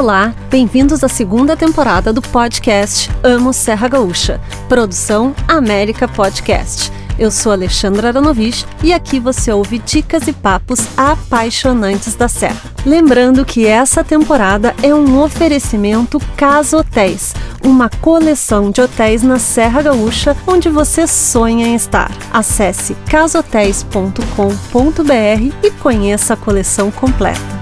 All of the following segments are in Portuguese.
Olá, bem-vindos à segunda temporada do podcast Amo Serra Gaúcha, produção América Podcast. Eu sou Alexandra Aranovich e aqui você ouve dicas e papos apaixonantes da Serra. Lembrando que essa temporada é um oferecimento Casa Hotéis, uma coleção de hotéis na Serra Gaúcha onde você sonha em estar. Acesse casotéis.com.br e conheça a coleção completa.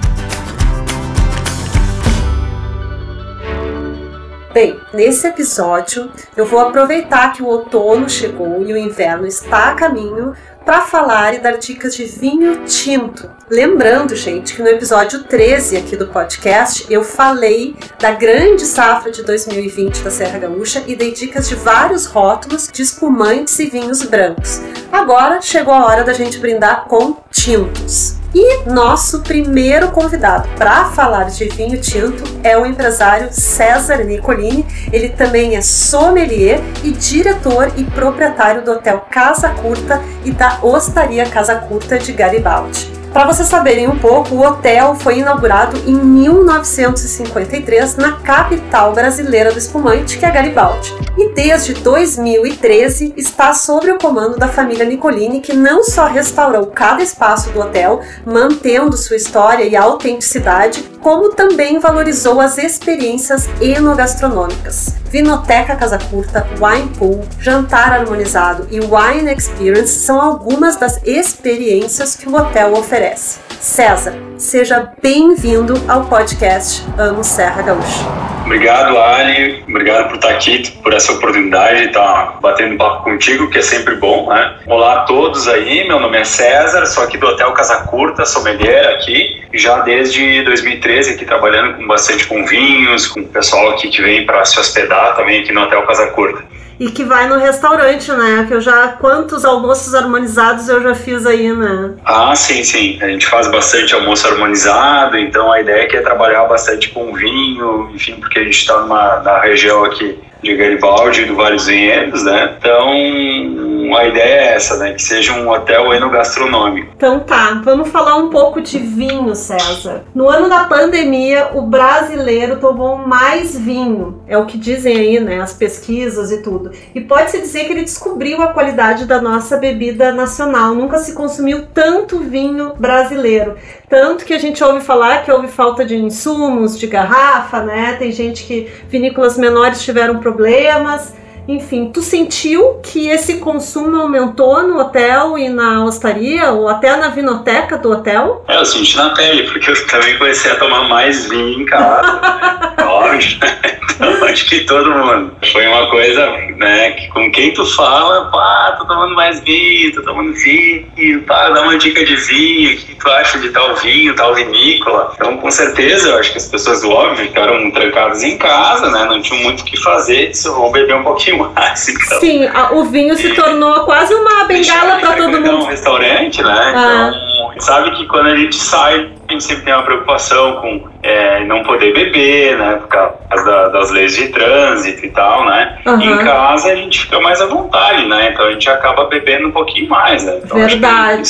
Bem, nesse episódio eu vou aproveitar que o outono chegou e o inverno está a caminho para falar e dar dicas de vinho tinto. Lembrando, gente, que no episódio 13 aqui do podcast eu falei da grande safra de 2020 da Serra Gaúcha e dei dicas de vários rótulos de espumantes e vinhos brancos. Agora chegou a hora da gente brindar com tintos. E nosso primeiro convidado para falar de vinho tinto é o empresário César Nicolini. Ele também é sommelier e diretor e proprietário do Hotel Casa Curta e da Ostaria Casa Curta de Garibaldi. Para vocês saberem um pouco, o hotel foi inaugurado em 1953 na capital brasileira do espumante, que é Garibaldi. E desde 2013 está sob o comando da família Nicolini, que não só restaurou cada espaço do hotel, mantendo sua história e autenticidade, como também valorizou as experiências enogastronômicas. Vinoteca Casa Curta, Wine Pool, Jantar Harmonizado e Wine Experience são algumas das experiências que o hotel oferece. César, seja bem-vindo ao podcast Amo Serra Gaúcha. Obrigado, Ali. Obrigado por estar aqui, por essa oportunidade de estar batendo papo contigo, que é sempre bom, né? Olá a todos aí, meu nome é César, sou aqui do Hotel Casa Curta, sommelier aqui, já desde 2013 aqui trabalhando com bastante com vinhos, com o pessoal aqui que vem para se hospedar também aqui no Hotel Casa Curta e que vai no restaurante, né? Que eu já quantos almoços harmonizados eu já fiz aí, né? Ah, sim, sim. A gente faz bastante almoço harmonizado, então a ideia é, é trabalhar bastante com vinho, enfim, porque a gente está na região aqui de Garibaldi e do dos Vinhedos, né? Então, a ideia é essa, né? Que seja um hotel enogastronômico. Então tá, vamos falar um pouco de vinho, César. No ano da pandemia, o brasileiro tomou mais vinho, é o que dizem aí, né? As pesquisas e tudo. E pode-se dizer que ele descobriu a qualidade da nossa bebida nacional. Nunca se consumiu tanto vinho brasileiro. Tanto que a gente ouve falar que houve falta de insumos, de garrafa, né? Tem gente que vinícolas menores tiveram problemas problemas, enfim, tu sentiu que esse consumo aumentou no hotel e na hostaria, ou até na vinoteca do hotel? É, eu senti na pele, porque eu também comecei a tomar mais vinho em casa, né? Óbvio. Então, acho que todo mundo. Foi uma coisa, né, que com quem tu fala, pá, tô tomando mais vinho, tô tomando vinho, pá, dá uma dica de vinho, o que tu acha de tal vinho, tal vinícola. Então, com certeza, eu acho que as pessoas, óbvio, ficaram trancadas em casa, né, não tinham muito o que fazer, disse, vou beber um pouquinho Sim, o vinho se tornou quase uma bengala para todo mundo. um restaurante, né? Ah. Então, sabe que quando a gente sai, a gente sempre tem uma preocupação com é, não poder beber, né? Por causa da, das leis de trânsito e tal, né? Uhum. Em casa a gente fica mais à vontade, né? Então a gente acaba bebendo um pouquinho mais, né? Então, Verdade.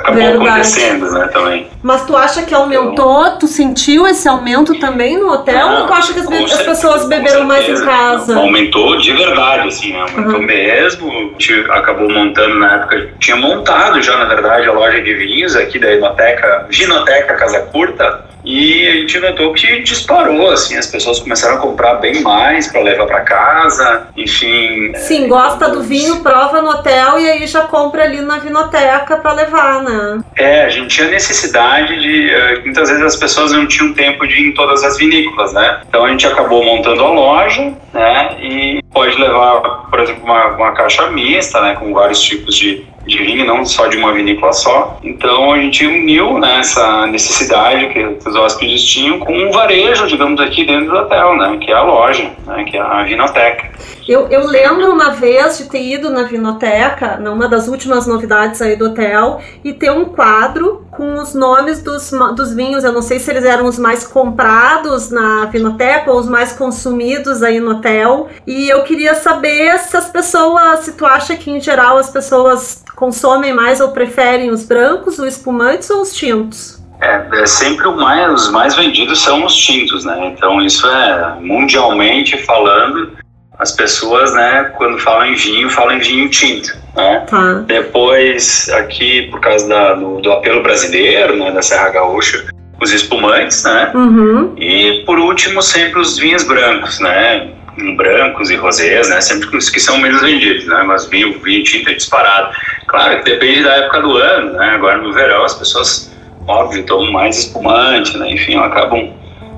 Acabou Verdade. acontecendo, né, também. Mas tu acha que aumentou? Então, tu sentiu esse aumento também no hotel? Não, ou tu acha que as, as pessoas beberam mais em casa? Aumentou de verdade, assim, né? Aumentou uhum. mesmo. A gente acabou montando na época, tinha montado já, na verdade, a loja de vinhos aqui da Inoteca, Ginoteca Casa Curta, e a gente notou que disparou, assim, as pessoas começaram a comprar bem mais para levar para casa, enfim. Sim, é, gosta do vinho, prova no hotel e aí já compra ali na vinoteca para levar, né? É, a gente tinha necessidade de. Eh, muitas vezes as pessoas não tinham tempo de ir em todas as vinícolas, né? Então a gente acabou montando a loja, né? E pode levar, por exemplo, uma, uma caixa mista, né? Com vários tipos de, de vinho, não só de uma vinícola só. Então a gente uniu né, essa necessidade que os hóspedes tinham com um varejo, digamos, aqui dentro do hotel, né? Que é a loja, né, que é a vinoteca. Eu, eu lembro uma vez de ter ido na vinoteca, numa das últimas novidades aí do hotel, e ter um quadro com os nomes dos, dos vinhos. Eu não sei se eles eram os mais comprados na vinoteca ou os mais consumidos aí no hotel. E eu queria saber se as pessoas, se tu acha que em geral as pessoas consomem mais ou preferem os brancos, os espumantes ou os tintos? É, é sempre o mais, os mais vendidos são os tintos, né? Então isso é mundialmente falando, as pessoas, né, quando falam em vinho, falam em vinho tinto, né? Tá. Depois, aqui, por causa da, do, do apelo brasileiro, né, da Serra Gaúcha, os espumantes, né? Uhum. E por último, sempre os vinhos brancos, né? Brancos e rosés, né? Sempre os que são menos vendidos, né? Mas vinho, vinho tinto é disparado. Claro que depende da época do ano, né? Agora no verão as pessoas, óbvio, tomam mais espumante, né? Enfim, acabam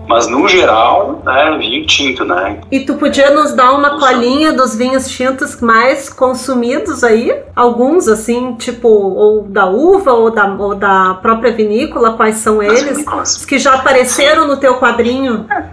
mas no geral, né, vinho tinto, né? E tu podia nos dar uma colinha dos vinhos tintos mais consumidos aí? Alguns, assim, tipo, ou da uva ou da, ou da própria vinícola, quais são eles? Os que já apareceram no teu quadrinho? É,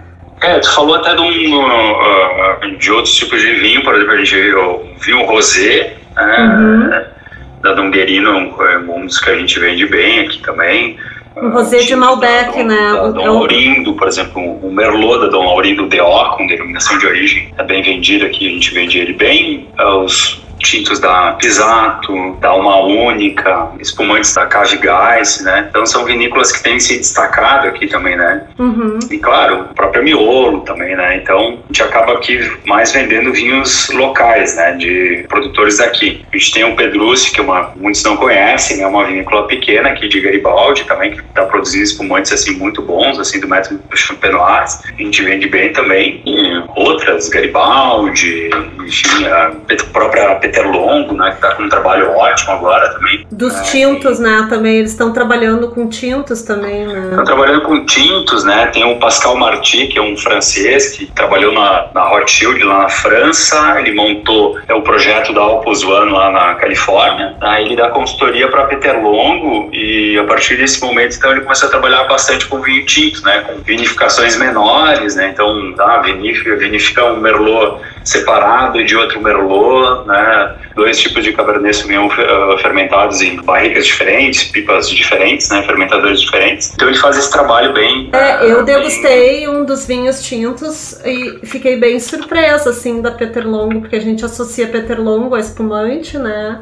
tu falou até de, um, uh, de outros tipos de vinho, por exemplo, a gente viu o vinho rosé, né, uhum. da Donguerino, um dos que a gente vende bem aqui também. O rosé de Malbec, da, né? Da Dom Laurindo, por exemplo, o Merlot da Dom Laurindo DO, com denominação de origem, é bem vendido aqui, a gente vende ele bem. Os tintos da Pisato, da Uma Única, espumantes da Cave Gás, né? Então são vinícolas que têm se destacado aqui também, né? Uhum. E claro, o próprio Miolo também, né? Então a gente acaba aqui mais vendendo vinhos locais, né? De produtores daqui. A gente tem o Pedrucci, que uma, muitos não conhecem, né? Uma vinícola pequena aqui de Garibaldi também, que está produzindo espumantes assim muito bons, assim do método Champenoise. A gente vende bem também. E outras, Garibaldi, enfim, a própria Peter Longo, né, que está com um trabalho ótimo agora também. Dos é, tintos, né, também, eles estão trabalhando com tintos também, né? Estão trabalhando com tintos, né, tem o Pascal Marty, que é um francês, que trabalhou na, na Rothschild lá na França, ele montou é, o projeto da Opus One lá na Califórnia, aí ele dá consultoria para Peter Longo e a partir desse momento, então, ele começou a trabalhar bastante com vinho tinto, né, com vinificações menores, né, então, tá, vinifica, vinifica um Merlot separado de outro Merlot, né? Dois tipos de Cabernet Sauvignon uh, fermentados em barricas diferentes, pipas diferentes, né? Fermentadores diferentes. Então ele faz esse trabalho bem. É, eu degustei bem... um dos vinhos tintos e fiquei bem surpresa, assim, da Peter Longo, porque a gente associa Peter Longo a espumante, né?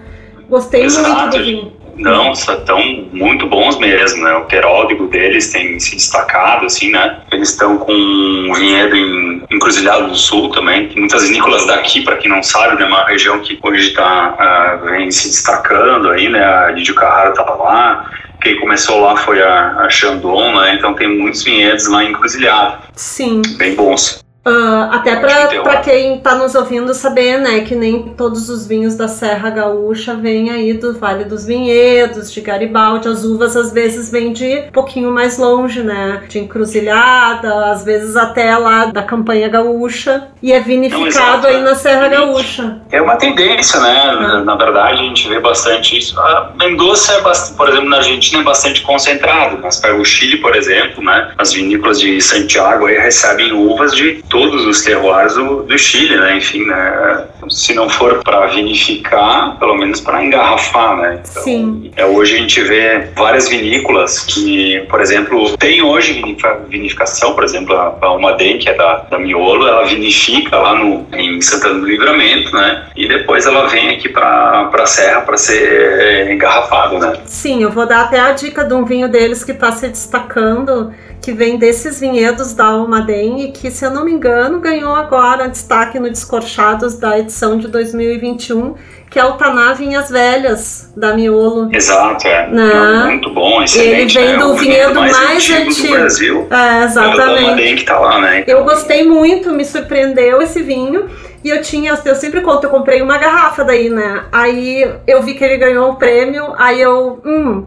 Gostei Exato. muito do vinho. Não, estão muito bons mesmo, né? O peródigo deles tem se destacado, assim, né? Eles estão com um vinhedo em Encruzilhado do Sul também. Tem muitas vinícolas daqui, para quem não sabe, né? Uma região que hoje está uh, ah, vem se destacando aí, né? A Lidio Carrara estava lá. Quem começou lá foi a, a Chandon, né? Então tem muitos vinhedos lá em Encruzilhado. Sim. Bem bons. Uh, até para quem está nos ouvindo saber, né, que nem todos os vinhos da Serra Gaúcha vêm aí do Vale dos Vinhedos, de Garibaldi. As uvas às vezes vêm de um pouquinho mais longe, né, de Encruzilhada, às vezes até lá da Campanha Gaúcha. E é vinificado Não, aí na Serra Gaúcha. É uma tendência, né? Ah. Na verdade, a gente vê bastante isso. A Mendoza, é bastante, por exemplo, na Argentina é bastante concentrado, mas para o Chile, por exemplo, né, as vinícolas de Santiago aí recebem uvas de todos os terroirs do, do Chile, né? Enfim, né? Se não for para vinificar, pelo menos para engarrafar, né? Então, Sim. É, hoje a gente vê várias vinícolas que, por exemplo, tem hoje vinificação, por exemplo, a, a Umadem, que é da, da Miolo, ela vinifica lá no, em Santana do Livramento, né? E depois ela vem aqui para a Serra para ser engarrafado, né? Sim, eu vou dar até a dica de um vinho deles que está se destacando que vem desses vinhedos da Almaden e que, se eu não me engano, ganhou agora destaque no Descorchados da edição de 2021, que é o Taná Vinhas Velhas, da Miolo. Exato, é. Né? muito bom, excelente. Ele vem né? do vinhedo mais, mais antigo, antigo. do Brasil. É, exatamente. É o que tá lá, né? Então... Eu gostei muito, me surpreendeu esse vinho. E eu tinha, eu sempre conto, eu comprei uma garrafa daí, né? Aí eu vi que ele ganhou o um prêmio, aí eu, hum,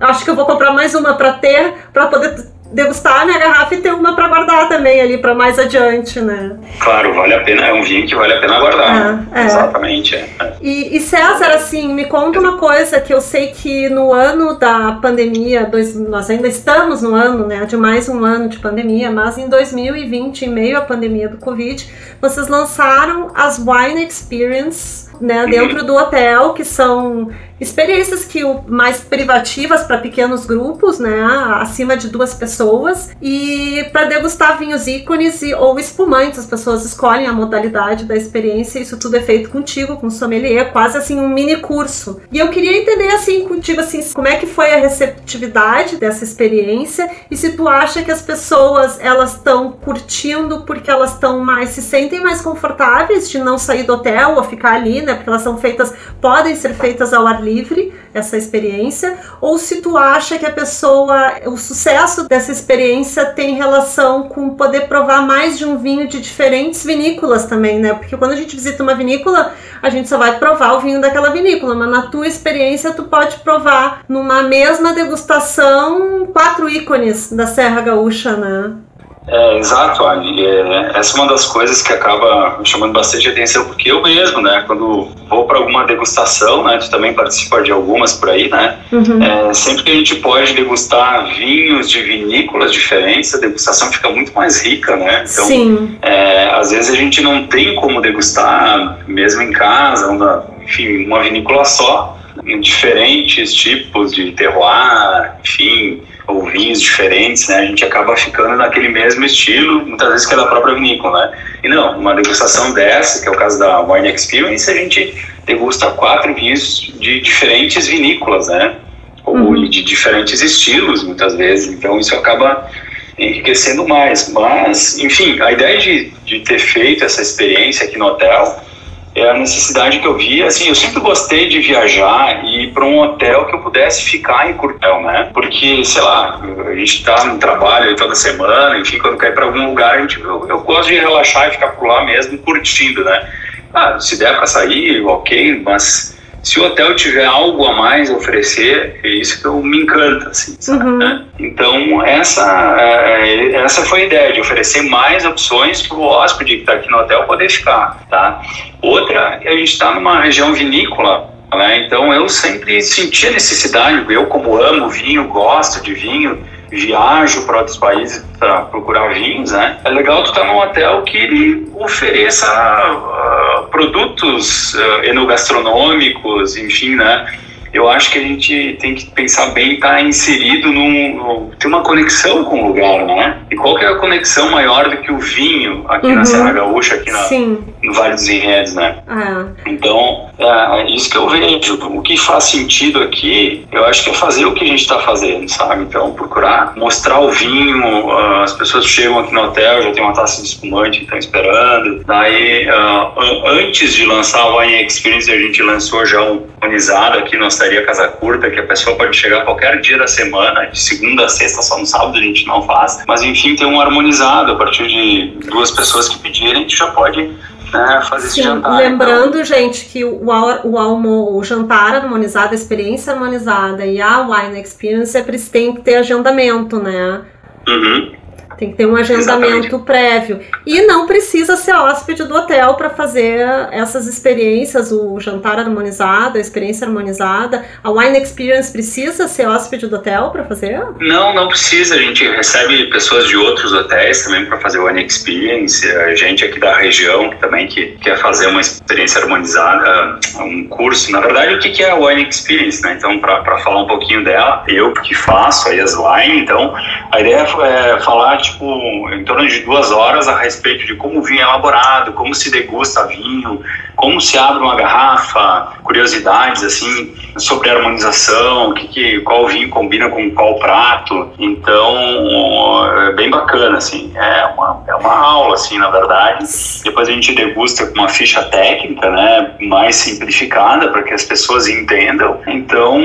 acho que eu vou comprar mais uma para ter, para poder degustar a minha garrafa e ter uma para guardar também ali para mais adiante, né? Claro, vale a pena, é um vinho que vale a pena guardar. É, é. Exatamente. É. E, e, César, assim, me conta uma coisa que eu sei que no ano da pandemia, dois, nós ainda estamos no ano, né, de mais um ano de pandemia, mas em 2020, em meio à pandemia do Covid, vocês lançaram as Wine Experience né, dentro do hotel, que são experiências que mais privativas para pequenos grupos, né, acima de duas pessoas, e para degustar vinhos ícones e, ou espumantes, as pessoas escolhem a modalidade da experiência. Isso tudo é feito contigo, com sommelier, quase assim um mini curso. E eu queria entender assim contigo assim, como é que foi a receptividade dessa experiência e se tu acha que as pessoas elas estão curtindo porque elas estão mais se sentem mais confortáveis de não sair do hotel ou ficar ali, né? Porque elas são feitas, podem ser feitas ao ar livre, essa experiência, ou se tu acha que a pessoa, o sucesso dessa experiência tem relação com poder provar mais de um vinho de diferentes vinícolas também, né? Porque quando a gente visita uma vinícola, a gente só vai provar o vinho daquela vinícola, mas na tua experiência tu pode provar numa mesma degustação quatro ícones da Serra Gaúcha, né? É, exato, Ali. É, essa é uma das coisas que acaba me chamando bastante atenção, porque eu mesmo, né, quando vou para alguma degustação, né, tu também participa de algumas por aí, né, uhum. é, sempre que a gente pode degustar vinhos de vinícolas diferentes, a degustação fica muito mais rica, né, então, Sim. É, às vezes a gente não tem como degustar, mesmo em casa, uma, enfim, uma vinícola só, em diferentes tipos de terroir, enfim, ou vinhos diferentes, né, a gente acaba ficando naquele mesmo estilo, muitas vezes que é da própria vinícola, né? E não, uma degustação dessa, que é o caso da Wine Experience, a gente degusta quatro vinhos de diferentes vinícolas, né? Ou uhum. de diferentes estilos, muitas vezes. Então isso acaba enriquecendo mais. Mas, enfim, a ideia de, de ter feito essa experiência aqui no hotel é a necessidade que eu vi. Assim, eu sempre gostei de viajar e ir para um hotel que eu pudesse ficar em Curtel, né? Porque, sei lá, a gente está no trabalho toda semana, enfim, quando quer ir para algum lugar, a gente, eu, eu, gosto de relaxar e ficar por lá mesmo, curtindo, né? Ah, se der para sair, ok, mas se o hotel tiver algo a mais a oferecer, é isso que eu me encanta, assim? Uhum. Né? Então, essa, é, essa foi a ideia, de oferecer mais opções para o hóspede que está aqui no hotel poder ficar, tá? Outra, a gente está numa região vinícola, né? Então, eu sempre senti a necessidade, eu como amo vinho, gosto de vinho, viajo para outros países para procurar vinhos, né? É legal tu estar tá num hotel que ele ofereça uh, produtos uh, enogastronômicos, enfim, né? eu acho que a gente tem que pensar bem estar tá inserido num, num, ter uma conexão com o lugar, né? E qual que é a conexão maior do que o vinho aqui uhum. na Serra Gaúcha, aqui na, no Vale dos Enredos, né? Ah. Então, é, é, isso que eu vejo. O que faz sentido aqui, eu acho que é fazer o que a gente está fazendo, sabe? Então, procurar mostrar o vinho, uh, as pessoas chegam aqui no hotel, já tem uma taça de espumante, estão esperando. Daí, antes de lançar o Wine Experience, a gente lançou já um organizado aqui no pizzaria Casa Curta, que a pessoa pode chegar qualquer dia da semana, de segunda a sexta, só no sábado a gente não faz. Mas enfim, tem um harmonizado, a partir de duas pessoas que pedirem, a gente já pode né, fazer Sim, esse jantar. Lembrando, então. gente, que o, o, almo, o jantar harmonizado, a experiência harmonizada e a wine experience, é tem que ter agendamento, né? Uhum. Tem que ter um agendamento Exatamente. prévio. E não precisa ser hóspede do hotel para fazer essas experiências, o jantar harmonizado, a experiência harmonizada. A Wine Experience precisa ser hóspede do hotel para fazer? Não, não precisa. A gente recebe pessoas de outros hotéis também para fazer Wine Experience. A gente aqui da região também que quer fazer uma experiência harmonizada, um curso. Na verdade, o que é a Wine Experience? Né? Então, para falar um pouquinho dela, eu que faço aí as wine, então a ideia é falar de tipo, em torno de duas horas a respeito de como o vinho é elaborado, como se degusta vinho, como se abre uma garrafa, curiosidades assim sobre a harmonização, que, que qual vinho combina com qual prato. Então é bem bacana assim, é uma, é uma aula assim na verdade. Depois a gente degusta com uma ficha técnica, né, mais simplificada para que as pessoas entendam. Então,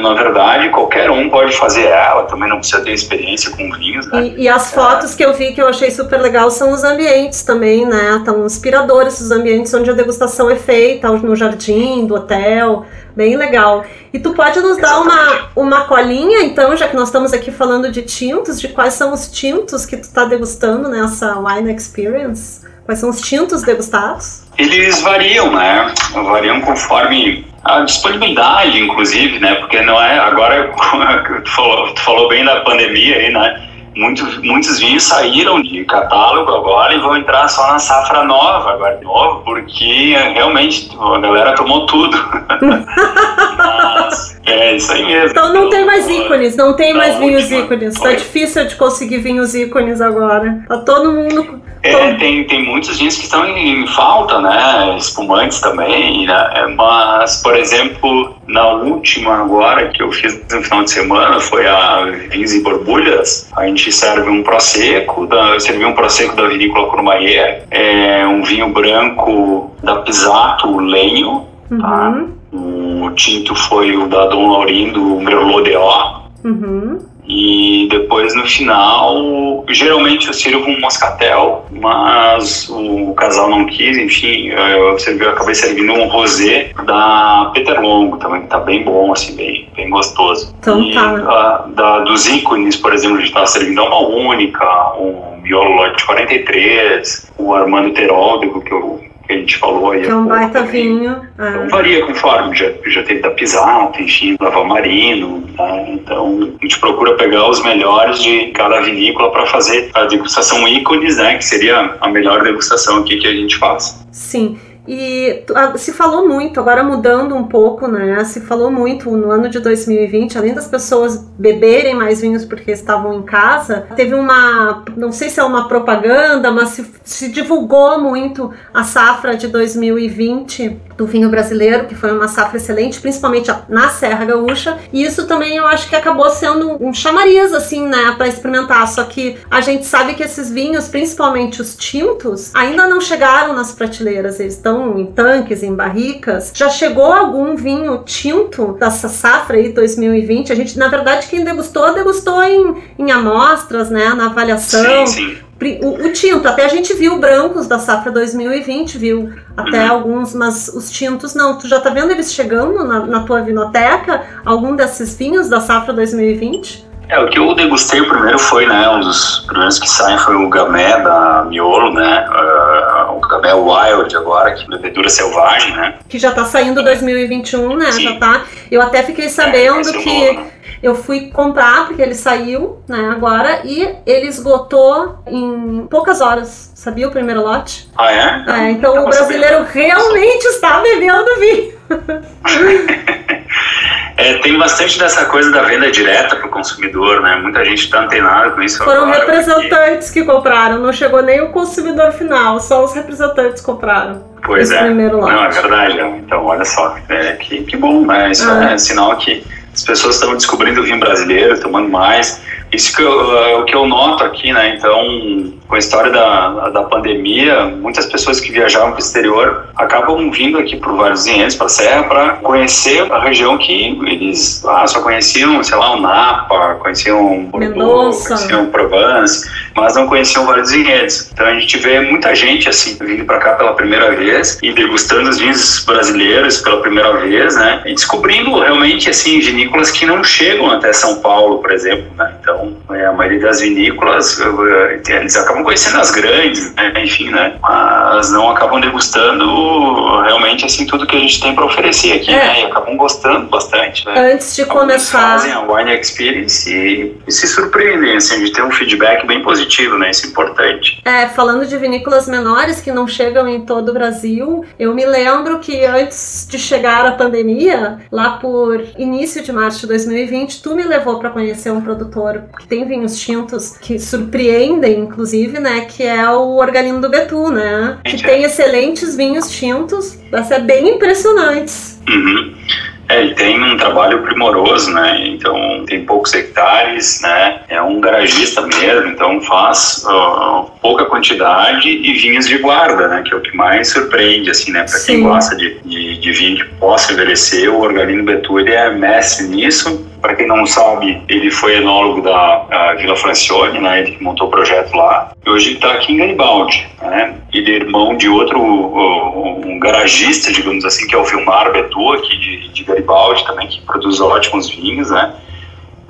na verdade, qualquer um pode fazer ela. Também não precisa ter experiência com vinhos. Né? E, e as fotos é. que eu vi que eu achei super legal são os ambientes também, né? Estão inspiradores os ambientes onde a degustação degustação é feita no jardim do hotel, bem legal. E tu pode nos dar uma, uma colinha, então, já que nós estamos aqui falando de tintos, de quais são os tintos que tu está degustando nessa Wine Experience? Quais são os tintos degustados? Eles variam, né? Variam conforme a disponibilidade, inclusive, né? Porque não é agora tu falou, tu falou bem da pandemia aí, né? Muitos, muitos vinhos saíram de catálogo agora e vão entrar só na safra nova agora de novo, porque realmente a galera tomou tudo. Mas é isso aí mesmo. Então não tem mais ícones, não tem mais vinhos ícones. Tá difícil de conseguir vinhos ícones agora. Tá todo mundo. É, tem, tem muitos vinhos que estão em, falta, né? Espumantes também, né? É, mas, por exemplo, na última agora que eu fiz no final de semana foi a Vinhos e Borbulhas. A gente serve um prosecco, da, eu servi um prosecco da vinícola Courmayeur, é um vinho branco da Pisato Lenho, tá? O tinto foi o da Dom Laurindo Merlot de O. Uhum. E depois no final, geralmente eu sirvo um moscatel, mas o casal não quis, enfim, eu, servi, eu acabei servindo um rosé da Peter Longo também, que tá bem bom, assim, bem, bem gostoso. Então e, tá. A, da, dos ícones, por exemplo, a gente tava servindo uma única, um Miolo Lote 43, o Armando Teródico, que eu que a gente falou aí. Que é um baita vinho. É. Então varia conforme, já, já teve da Pisato, enfim, Lava Marino, né? então a gente procura pegar os melhores de cada vinícola para fazer a degustação ícones, né, que seria a melhor degustação aqui que a gente faz. Sim. E se falou muito, agora mudando um pouco, né? Se falou muito no ano de 2020, além das pessoas beberem mais vinhos porque estavam em casa, teve uma, não sei se é uma propaganda, mas se, se divulgou muito a safra de 2020 do vinho brasileiro, que foi uma safra excelente, principalmente na Serra Gaúcha. E isso também eu acho que acabou sendo um chamariz, assim, né, para experimentar. Só que a gente sabe que esses vinhos, principalmente os tintos, ainda não chegaram nas prateleiras. Eles estão em tanques, em barricas. Já chegou algum vinho tinto dessa safra aí 2020? A gente, na verdade, quem degustou, degustou em, em amostras, né, na avaliação. Sim, sim o, o, tinto, até a gente viu brancos da safra 2020, viu até uhum. alguns, mas os tintos não. Tu já tá vendo eles chegando na, na tua vinoteca? Algum desses vinhos da safra 2020? É, o que eu degustei primeiro foi, né, um dos primeiros que saem foi o Gamé da Miolo, né, uh, o Gamé Wild agora, que é bebedura selvagem, né. Que já tá saindo 2021, né, Sim. já tá. Eu até fiquei sabendo é, que... Eu fui comprar, porque ele saiu, né, agora, e ele esgotou em poucas horas, sabia o primeiro lote? Ah, é? é então o brasileiro realmente está bebendo vinho. É, tem bastante dessa coisa da venda direta para o consumidor, né? Muita gente está antenada com isso. Foram agora, representantes porque... que compraram, não chegou nem o consumidor final, só os representantes compraram. Pois é. Não, é verdade. Então, olha só, é, que, que bom, né? Isso ah. é sinal que as pessoas estão descobrindo o vinho brasileiro, tomando mais. Isso que eu, é o que eu noto aqui, né? Então, com a história da, da pandemia, muitas pessoas que viajavam para o exterior acabam vindo aqui por vários vinhedos, para a Serra, para conhecer a região que eles ah, só conheciam, sei lá, o Napa, conheciam Bordeaux, conheciam Provence, mas não conheciam vários vinhedos. Então a gente vê muita gente assim vindo para cá pela primeira vez e degustando os vinhos brasileiros pela primeira vez, né? E descobrindo realmente assim vinícolas que não chegam até São Paulo, por exemplo, né? Então é, a maioria das vinícolas eh, eles acabam conhecendo as grandes, né? enfim, né? Mas não acabam degustando realmente assim tudo que a gente tem para oferecer aqui, é. né? E acabam gostando bastante, né? Antes de Alguns começar. fazem a wine experience e, e, se surpreendem, assim, de ter um feedback bem positivo, né? Isso é importante. É, falando de vinícolas menores que não chegam em todo o Brasil, eu me lembro que antes de chegar a pandemia, lá por início de março de 2020, tu me levou para conhecer um produtor que tem vinhos tintos que surpreendem, inclusive né, que é o Orgalino do Betu, né? Que tem excelentes vinhos tintos, vai ser bem impressionantes. Uhum. É, ele tem um trabalho primoroso, né? Então tem poucos hectares, né? É um garagista mesmo, então faz uh, pouca quantidade e vinhos de guarda, né? Que é o que mais surpreende, assim, né? Para quem gosta de, de, de, vinho que possa envelhecer, o Orgalino Betu ele é mestre nisso. Para quem não sabe, ele foi enólogo da Vila Francione, né? Ele que montou o projeto lá. E hoje ele está aqui em Garibaldi, né? Ele é irmão de outro um garagista, digamos assim, que é o Vilmar Betu, aqui de, de Garibaldi também, que produz ótimos vinhos, né?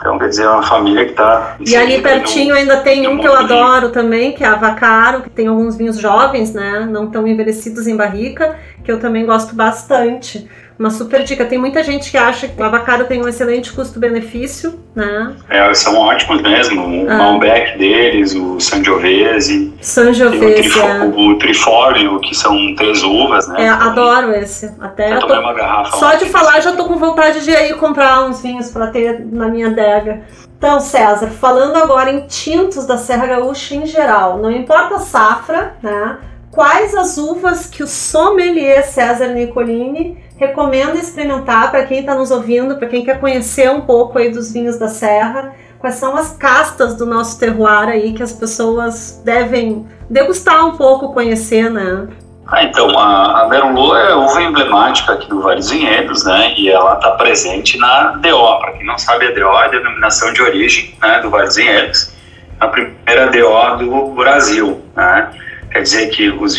Então, quer dizer, é uma família que está. E ali pertinho ainda tem um que eu adoro também, que é a Vacaro, que tem alguns vinhos jovens, né? Não tão envelhecidos em barrica, que eu também gosto bastante. Uma super dica. Tem muita gente que acha que o avocado tem um excelente custo-benefício, né? É, são ótimos mesmo. O ah. Malbec deles, o Sangiovese. Sangiovese, o, é. o Trifólio, que são três uvas, né? É, adoro esse. Até eu tô... uma garrafa. Só de falar já tô com vontade de ir comprar uns vinhos para ter na minha adega. Então, César, falando agora em tintos da Serra Gaúcha em geral, não importa a safra, né? Quais as uvas que o sommelier César Nicolini recomenda experimentar para quem está nos ouvindo, para quem quer conhecer um pouco aí dos vinhos da Serra? Quais são as castas do nosso terroir aí que as pessoas devem degustar um pouco, conhecer, né? Ah, então, a, a Merlot é uva emblemática aqui do Vale dos Vinhedos, né? E ela está presente na DO. Para quem não sabe, a DO é a denominação de origem né, do Vale dos Vinhedos. A primeira DO do Brasil, né? Quer dizer que os,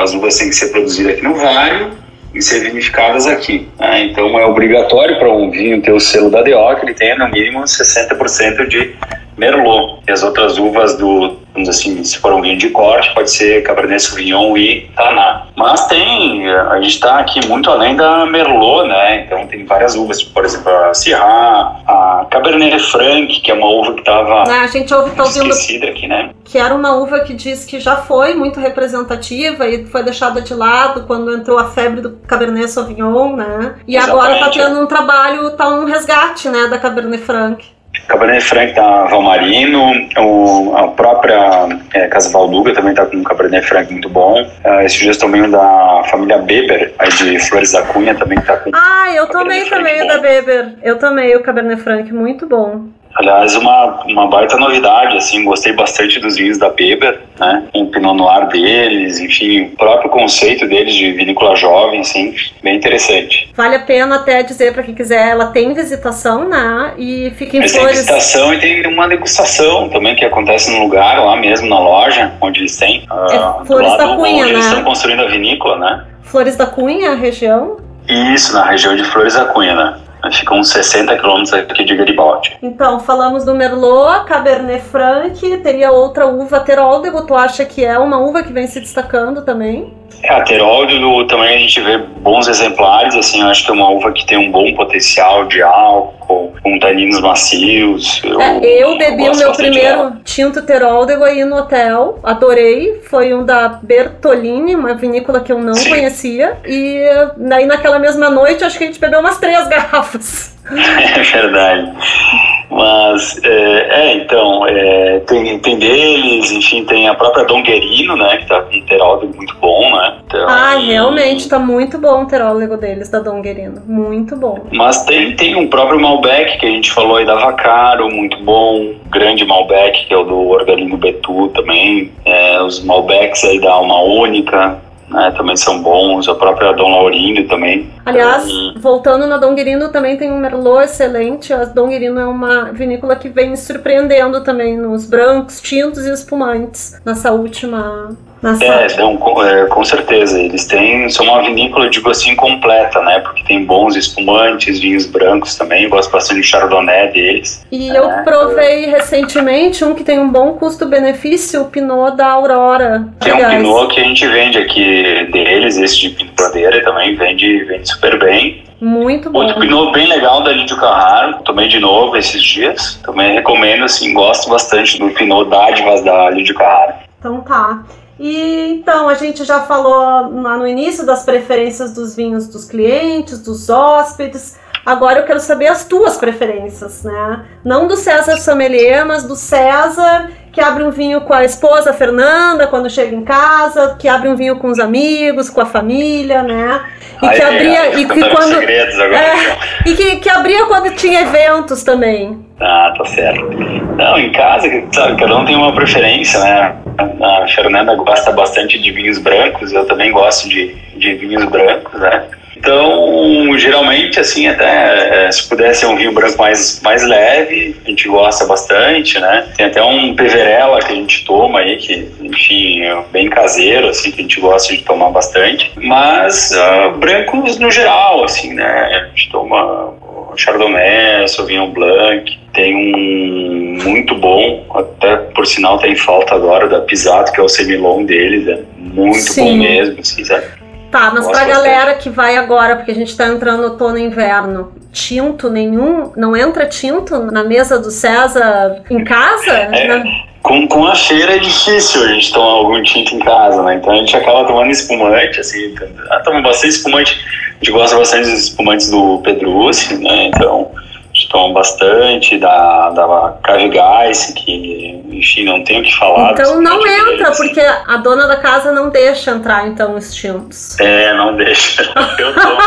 as uvas têm que ser produzidas aqui no Vale e ser vinificadas aqui. Né? Então, é obrigatório para um vinho ter o selo da DO que ele tenha no mínimo 60% de Merlot. E as outras uvas do, vamos assim, se for um vinho de corte, pode ser Cabernet Sauvignon e Taná. Mas tem, a gente está aqui muito além da Merlot, né? Então tem várias uvas, tipo, por exemplo, a Syrah, a Cabernet Franc, que é uma uva que estava ah, a gente ouve, tá ouvindo esquecida aqui, né? Que era uma uva que diz que já foi muito representativa e foi deixada de lado quando entrou a febre do Cabernet Sauvignon, né? E Exatamente, agora está tendo um trabalho, tá um resgate, né, da Cabernet Franc. Cabernet Franc da Valmarino, o, a própria é, Casa Valduga também está com um Cabernet Franc muito bom. Uh, esses dias também o da família Beber, aí de Flores da Cunha, também está com. Ah, eu tomei também o da Beber. Eu tomei o Cabernet Franc, muito bom. Aliás, uma, uma baita novidade, assim, gostei bastante dos vinhos da Beber, né? O Pinot Noir deles, enfim, o próprio conceito deles de vinícola jovem, assim, bem interessante. Vale a pena até dizer para quem quiser, ela tem visitação, né? E fica em Mas Flores. Tem visitação e tem uma degustação também que acontece no lugar, lá mesmo na loja, onde eles têm. É, uh, Flores da Cunha, onde né? Eles estão construindo a vinícola, né? Flores da Cunha, a região? Isso, na região de Flores da Cunha, né? Fica uns 60 quilômetros aqui de Garibaldi. Então, falamos do Merlot, Cabernet Franc, teria outra uva, Teroldego, tu acha que é uma uva que vem se destacando também? É, também a gente vê bons exemplares, assim, eu acho que é uma uva que tem um bom potencial de álcool, com taninos macios. Eu, é, eu bebi o meu primeiro tinto Teroldego aí no hotel, adorei, foi um da Bertolini, uma vinícola que eu não Sim. conhecia, e daí naquela mesma noite acho que a gente bebeu umas três garrafas. É verdade. Mas, é, é então, é, tem, tem deles, enfim, tem a própria Donguerino, né, que tá com um terólogo muito bom, né. Então, ah, realmente, tá muito bom o terólogo deles, da Donguerino, muito bom. Mas tem, tem um próprio Malbec, que a gente falou aí da Vacaro, muito bom, grande Malbec, que é o do Orgalino Betu também, é, os Malbecs aí da Alma Única, né, também são bons, a própria Dom Laurindo também. Aliás, então, voltando na Dom Guirino, também tem um Merlot excelente, a Dom Guirino é uma vinícola que vem surpreendendo também nos brancos, tintos e espumantes, nessa última é, então, com, é, com certeza. Eles têm, são uma vinícola, digo assim, completa, né? Porque tem bons espumantes, vinhos brancos também. Gosto bastante de Chardonnay deles. E é, eu provei recentemente um que tem um bom custo-benefício, o Pinot da Aurora. Tem um Pinot que a gente vende aqui deles, esse de Pinot Bandeira também vende, vende super bem. Muito bom. Outro Pinot bem legal da Lídio Carraro, tomei de novo esses dias. Também recomendo, assim, gosto bastante do Pinot Dádivas da Lídio Carraro. Então tá. E então a gente já falou lá no início das preferências dos vinhos dos clientes, dos hóspedes. Agora eu quero saber as tuas preferências, né? Não do César Sommelier, mas do César que abre um vinho com a esposa Fernanda quando chega em casa, que abre um vinho com os amigos, com a família, né? E que abria e que quando agora, é, então. e que, que abria quando tinha eventos também. Ah, tá certo. Não, em casa, sabe, cada um tem uma preferência, né? A Fernanda gosta bastante de vinhos brancos, eu também gosto de, de vinhos brancos, né? Geralmente, assim, até é, se pudesse ser um vinho branco mais, mais leve, a gente gosta bastante, né? Tem até um peverella que a gente toma aí, que, enfim, é bem caseiro, assim, que a gente gosta de tomar bastante. Mas uh, brancos no geral, assim, né? A gente toma Chardonnay, Sauvignon Blanc, tem um muito bom, até por sinal tem falta agora da Pisato, que é o semilon deles, é muito Sim. bom mesmo, assim, sabe? Tá, mas pra bastante. galera que vai agora, porque a gente tá entrando no outono e inverno, tinto nenhum? Não entra tinto na mesa do César em casa? É. Na- Com, com a feira é difícil a gente tomar algum tinto em casa, né? Então a gente acaba tomando espumante, assim. Ah, toma bastante espumante. A gente gosta bastante dos espumantes do Pedrucci, né? Então toma bastante da, da Cavigais, que, enfim, não tem o que falar. Então não entra, deles. porque a dona da casa não deixa entrar, então, os tintos. É, não deixa. Eu tomo,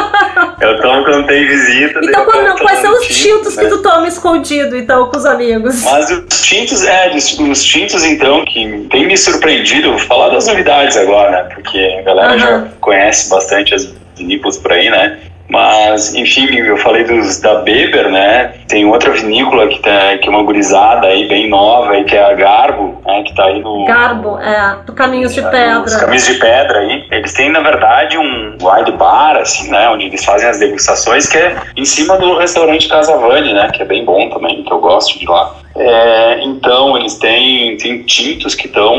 eu tomo quando tem visita. Então, quando- acabo quais são os tintos né? que tu toma escondido, então, com os amigos? Mas os tintos, é, os, os tintos, então, que tem me surpreendido, vou falar das novidades agora, né? Porque a galera Aham. já conhece bastante as vinícolas por aí, né? Mas, enfim, eu falei dos da Beber, né? Tem outra vinícola que, tá, que é uma gurizada aí, bem nova, aí, que é a Garbo, né? Que tá aí no... Garbo, é, do Caminhos de Os Pedra. caminhos de pedra aí. Eles têm, na verdade, um wine bar, assim, né? Onde eles fazem as degustações, que é em cima do restaurante Casa Vani, né? Que é bem bom também, que eu gosto de lá. É, então, eles têm, têm tintos que estão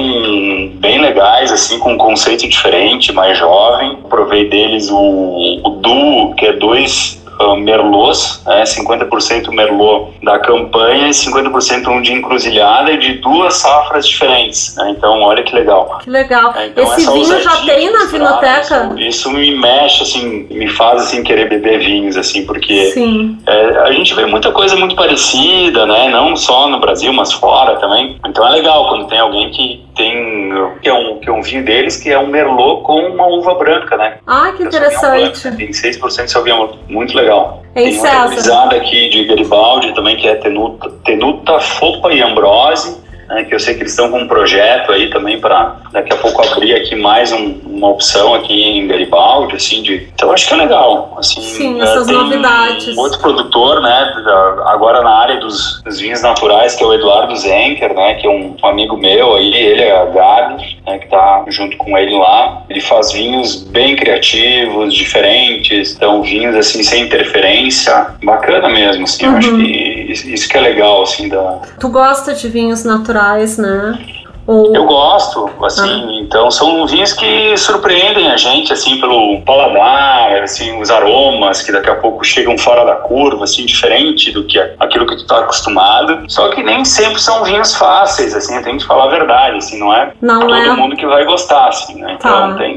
bem legais, assim, com um conceito diferente, mais jovem. Provei deles o, o Duo, que é dois ah, Merlots, né, 50% Merlot da campanha e 50% um de encruzilhada e de duas safras diferentes. né, então, olha que legal. Que legal. É, então Esse vinho já tem na vinoteca? Isso, isso me mexe, assim, me faz assim querer beber vinhos, assim, porque é, a gente vê muita coisa muito parecida, né? Não só no Brasil, mas fora também. Então é legal quando tem alguém que tem que é um, que é um vinho deles que é um merlot com uma uva branca, né? Ah, que É interessante. Blanc, Tem 6% de Sauvignon muito legal. Em Tem gurizada aqui de Garibaldi também, que é Tenuta, Tenuta Fopa e Ambrose, né, que eu sei que eles estão com um projeto aí também para daqui a pouco abrir aqui mais um- uma opção aqui em Garibaldi, assim, de... Então acho que é legal, assim... Sim, é, essas novidades. Um outro produtor, né, agora na área dos, dos vinhos naturais, que é o Eduardo Zenker, né, que é um, um amigo meu aí, ele é a Gabi, né, que tá junto com ele lá. Ele faz vinhos bem criativos, diferentes, então vinhos assim sem interferência, bacana mesmo, assim, eu Uhum. acho que isso isso que é legal, assim, da... Tu gosta de vinhos naturais, né? Ou... Eu gosto, assim, então são vinhos que surpreendem a gente, assim, pelo paladar, assim, os aromas que daqui a pouco chegam fora da curva, assim, diferente do que aquilo que tu tá acostumado. Só que nem sempre são vinhos fáceis, assim, tenho que falar a verdade, assim, não é Não todo é? mundo que vai gostar, assim, né? Então Tá. tem,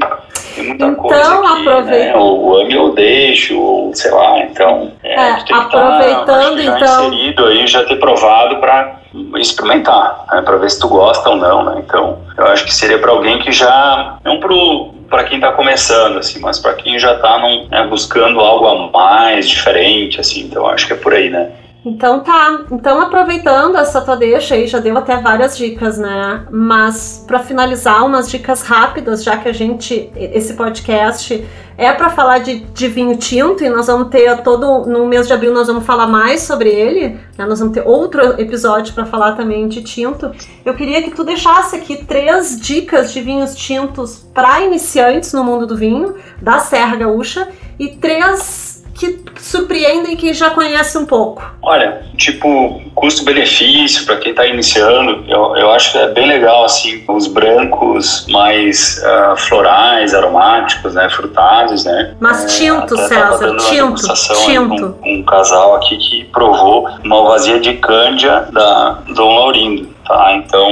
tem muita Então, coisa que, aproveita- né, ou ame ou deixo, ou sei lá, então... É, tu tem que tá, aproveitando, que já então- inserido aí, já ter provado para experimentar, né, para ver se tu gosta ou não, né? Então, eu acho que seria para alguém que já não pro para quem está começando, assim, mas para quem já está né, buscando algo a mais diferente, assim. Então, acho que é por aí, né? Então tá. Então aproveitando essa tua deixa aí, já deu até várias dicas, né? Mas pra finalizar, umas dicas rápidas, já que a gente esse podcast é pra falar de, de vinho tinto e nós vamos ter todo no mês de abril nós vamos falar mais sobre ele, né? Nós vamos ter outro episódio pra falar também de tinto. Eu queria que tu deixasse aqui três dicas de vinhos tintos para iniciantes no mundo do vinho da Serra Gaúcha e três que surpreendem quem já conhece um pouco. Olha, tipo, custo-benefício para quem está iniciando, eu, eu acho que é bem legal, assim, os brancos mais ah, florais, aromáticos, né, frutados, né. Mas tinto, até tava César, tinto, tinto. Com um casal aqui que provou uma alvazia de cândia da Dom Laurindo. Tá, então,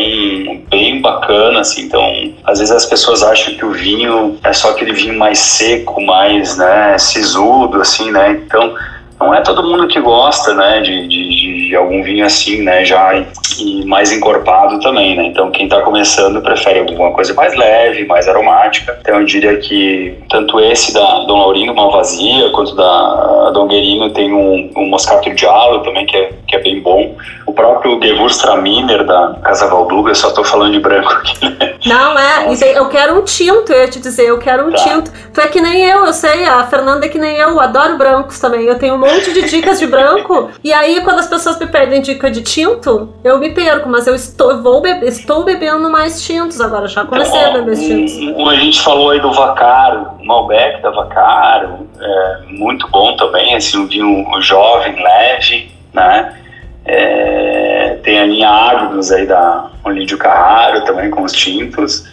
bem bacana, assim, então, às vezes as pessoas acham que o vinho é só aquele vinho mais seco, mais, né, sisudo, assim, né, então, não é todo mundo que gosta, né, de, de, de algum vinho assim, né, já e, mais encorpado também, né, então quem está começando prefere alguma coisa mais leve, mais aromática, então eu diria que tanto esse da Dom Laurino Malvasia, quanto da Dom Guerino tem um, um Moscato Giallo também, que é, que é bem bom, o próprio Gewürztraminer da Casa Valduga, eu só estou falando de branco aqui, né, Não, é, eu quero um tinto, eu ia te dizer, eu quero um Tá. tinto. Tu é que nem eu, eu sei, a Fernanda é que nem eu adoro brancos também. Eu tenho um monte de dicas de branco. E aí, quando as pessoas me pedem dica de tinto, eu me perco, mas eu estou, vou bebe- estou bebendo mais tintos agora, já comecei a beber tintos. Um- um- a gente falou aí do Vacaro, o Malbec da Vacaro, é muito bom também, assim, um vinho jovem, leve, né? É, tem a linha Agnos aí da Olídio Carraro também com os tintos.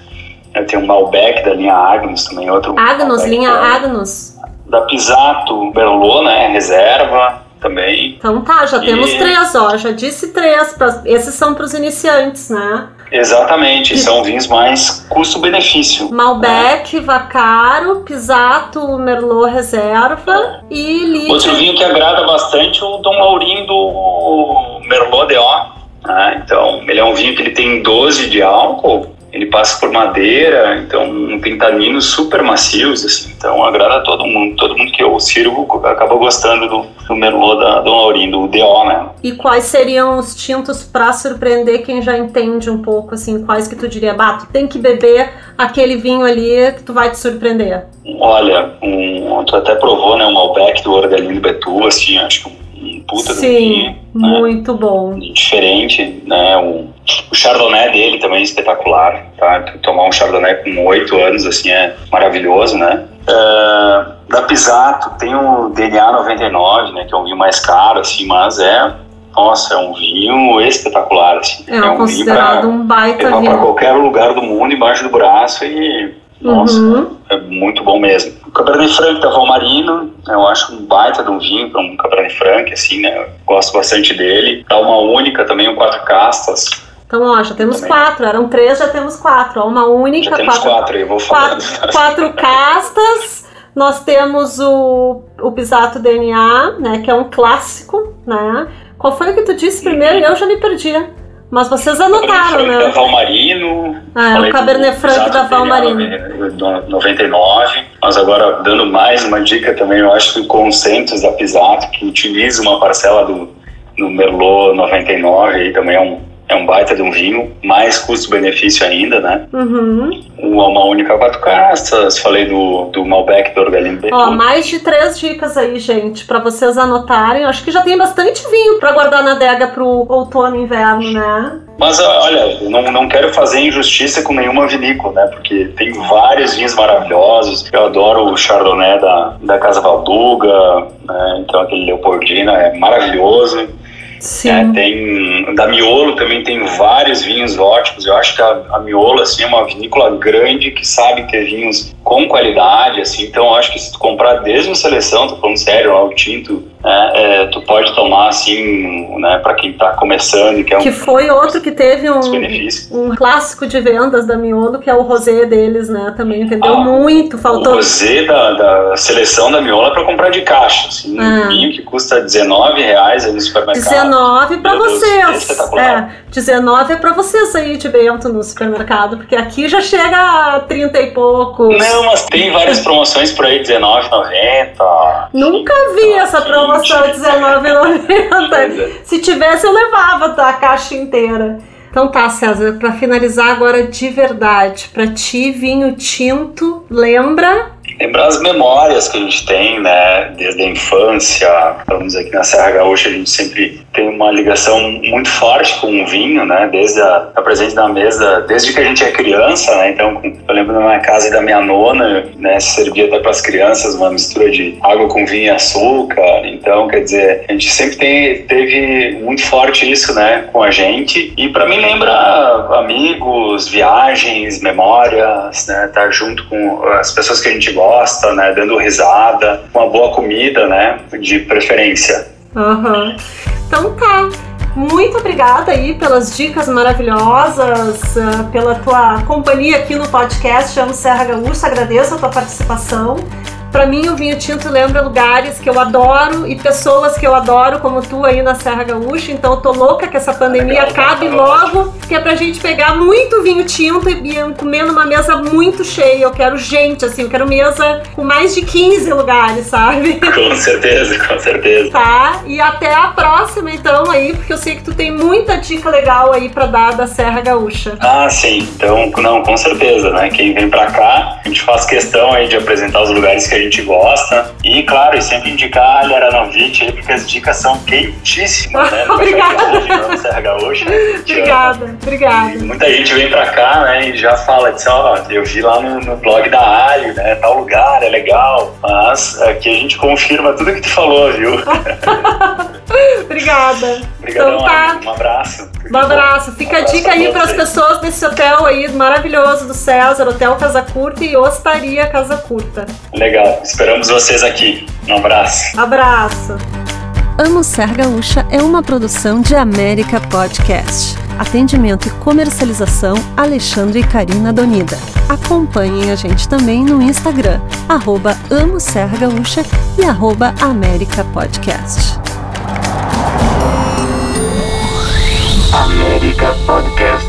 Tem um Malbec da linha Agnus também, outro. Agnus, Malbec linha da- Agnus. Da Pisato, Merlot, né? Reserva também. Então tá, já E- temos três, ó. Já disse três. pra- esses são para os iniciantes, né? Exatamente, são vinhos mais custo-benefício. Malbec, Vacaro, Pisato, Merlot Reserva e Lite. Outro vinho que agrada bastante é o Dom Laurinho do Merlot DO. né? Então, ele é um vinho que ele tem 12 de álcool, ele passa por madeira, então tem taninos super macios, assim, então agrada todo mundo. Todo mundo que eu sirvo acaba gostando do, do Merlot da Dom Laurinho, do DO, né? E quais seriam os tintos para surpreender quem já entende um pouco, assim, quais que tu diria, bah, tu tem que beber aquele vinho ali que tu vai te surpreender. Olha, um, tu até provou, né, o Malbec do Ordelino Betu, assim, acho que um, um puta do Sim, vinho, né? muito bom. diferente, né? O, o Chardonnay dele também é espetacular, tá? Tomar um Chardonnay com oito anos, assim, é maravilhoso, né? É, da Pisato tem o DNA 99, né? Que é um vinho mais caro, assim, mas é... Nossa, é um vinho espetacular, assim. É, um vinho considerado pra um baita levar para vinho. qualquer lugar do mundo embaixo do braço e... Nossa, Uhum. é muito bom mesmo. O Cabernet Franc da Valmarino, eu acho um baita de um vinho para um Cabernet Franc, assim, né? Eu gosto bastante dele. Dá uma única também, um quatro castas. Então, ó, já temos Também. quatro. Eram três, já temos quatro. Ó, uma única, Já temos quatro, quatro, eu vou falando. quatro, quatro castas. Nós temos o, o Pisato DNA, né? Que é um clássico, né? Qual foi o que tu disse primeiro? Eu já me perdi. Mas vocês anotaram, Cabernet Franc da né? Valmarino. Ah, é o Cabernet Franc da Valmarino. no- 99. Mas agora, dando mais uma dica também, eu acho que o Concentus da Pisato, que utiliza uma parcela do, do Merlot 99, aí também é um, é um baita de um vinho, mais custo-benefício ainda, né? Uhum. Alma Única Quatro Castas, falei do, do Malbec do Orgalino Betu. Ó, mais de três dicas aí, gente, pra vocês anotarem. Acho que já tem bastante vinho pra guardar na adega pro outono e inverno, né? Mas olha, não, não quero fazer injustiça com nenhuma vinícola, né? Porque tem vários vinhos maravilhosos. Eu adoro o Chardonnay da, da Casa Valduga, né? então aquele Leopoldina é maravilhoso. Sim. É, tem da Miolo também tem vários vinhos ótimos. Eu acho que a, a Miolo assim é uma vinícola grande que sabe ter vinhos com qualidade, assim. Então acho que se tu comprar desde uma seleção, tô falando sério, lá o tinto, né, é, tu pode tomar assim, né, para quem tá começando Que um foi outro que teve um, um clássico de vendas da Miolo, que é o rosé deles, né? Também vendeu Ah, muito, O faltou. rosé da, da seleção da Miola é para comprar de caixa, assim, Ah. um vinho que custa 19 reais aí no supermercado. 19 pra Meu Deus, vocês. É, 19 é pra vocês aí de Bento no supermercado, porque aqui já chega a 30 e poucos. Não, mas tem várias promoções por aí, R$19,90. Nunca vi essa promoção Pois R$19,90. é. Se tivesse, eu levava tá, a caixa inteira. Então tá, César, pra finalizar agora de verdade, pra ti, vinho tinto, lembra? Lembrar as memórias que a gente tem, né, desde a infância. Falamos aqui na Serra Gaúcha, a gente sempre tem uma ligação muito forte com o vinho, né, desde a, a presente na mesa, desde que a gente é criança, né, então eu lembro da minha casa da minha nona, né, servia até para as crianças uma mistura de água com vinho e açúcar, então, quer dizer, a gente sempre tem, teve muito forte isso, né, com a gente, e para mim lembra amigos, viagens, memórias, né, estar junto com as pessoas que a gente gosta, né, dando risada, uma boa comida, né, de preferência. Aham. Então tá. Muito obrigada aí pelas dicas maravilhosas, ah, pela tua companhia aqui no podcast Amo Serra Gaúcha. Agradeço a tua participação. Pra mim, o vinho tinto lembra lugares que eu adoro e pessoas que eu adoro, como tu aí na Serra Gaúcha. Então, eu tô louca que essa pandemia Legal, acabe tá logo, que é pra gente pegar muito vinho tinto e e comer numa mesa muito cheia. Eu quero gente, assim, eu quero mesa com mais de 15 lugares, sabe? Com certeza, com certeza. Tá? E até a próxima, então, aí, porque eu sei que tu tem muita dica legal aí pra dar da Serra Gaúcha. Ah, sim. Então, não, com certeza, né? Quem vem pra cá, a gente faz questão aí de apresentar os lugares que a gente gosta. E, claro, e sempre indicar a Leranovitch aí, porque as dicas são quentíssimas, né? Obrigada. Serra Gaúcha. A gente ama. Obrigada, E obrigada. muita gente vem pra cá, né, e já fala, diz, ó, eu vi lá no, no blog da Alho, né, tal lugar, é legal. legal, mas aqui a gente confirma tudo que tu falou, viu? Obrigada. Obrigadão, então, tá. um abraço. Um abraço. Fica um abraço a dica aí para as pessoas desse hotel aí maravilhoso do César, Hotel Casa Curta e Ostaria Casa Curta. Legal. Esperamos vocês aqui. Um abraço. Abraço. Amo Ser Gaúcha é uma produção de América Podcast. Atendimento e comercialização Alexandre e Karina Donida. Acompanhem a gente também no Instagram, arroba Amo Ser Gaúcha e arroba América Podcast. América Podcast.